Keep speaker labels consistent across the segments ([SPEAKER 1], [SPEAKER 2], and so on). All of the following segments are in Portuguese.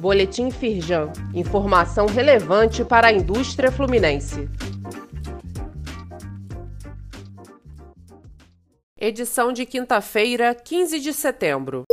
[SPEAKER 1] Boletim Firjan. Informação relevante para a indústria fluminense. Edição de quinta-feira, 15 de setembro.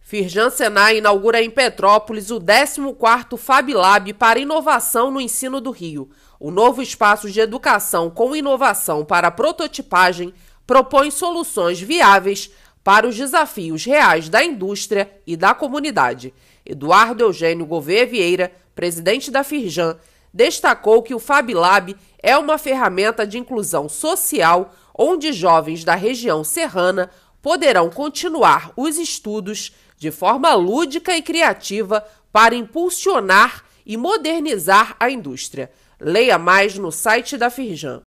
[SPEAKER 1] Firjan Senai inaugura em Petrópolis o 14º Fab Lab para inovação no ensino do Rio. O novo espaço de educação com inovação para prototipagem propõe soluções viáveis para os desafios reais da indústria e da comunidade. Eduardo Eugênio Gouveia Vieira, presidente da Firjan, destacou que o Fab Lab é uma ferramenta de inclusão social onde jovens da região serrana poderão continuar os estudos de forma lúdica e criativa para impulsionar e modernizar a indústria. Leia mais no site da Firjan.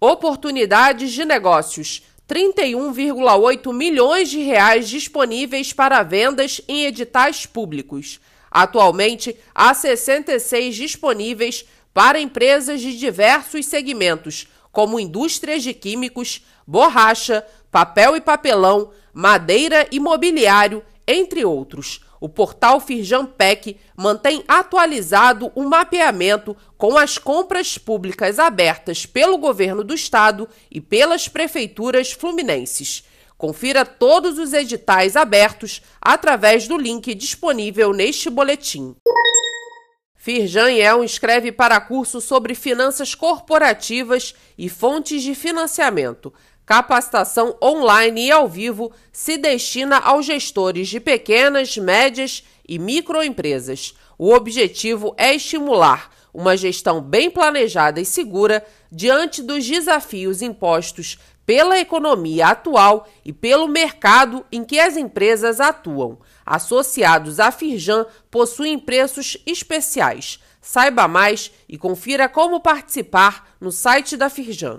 [SPEAKER 1] Oportunidades de negócios. 31,8 milhões de reais disponíveis para vendas em editais públicos. Atualmente, há 66 disponíveis para empresas de diversos segmentos, como indústrias de químicos, borracha, papel e papelão, madeira e mobiliário, entre outros. O portal Firjampec mantém atualizado o mapeamento com as compras públicas abertas pelo governo do estado e pelas prefeituras fluminenses. Confira todos os editais abertos através do link disponível neste boletim. Firjan El inscreve para curso sobre finanças corporativas e fontes de financiamento. Capacitação online e ao vivo se destina aos gestores de pequenas, médias e microempresas. O objetivo é estimular uma gestão bem planejada e segura diante dos desafios impostos pela economia atual e pelo mercado em que as empresas atuam. Associados à Firjan possuem preços especiais. Saiba mais e confira como participar no site da Firjan.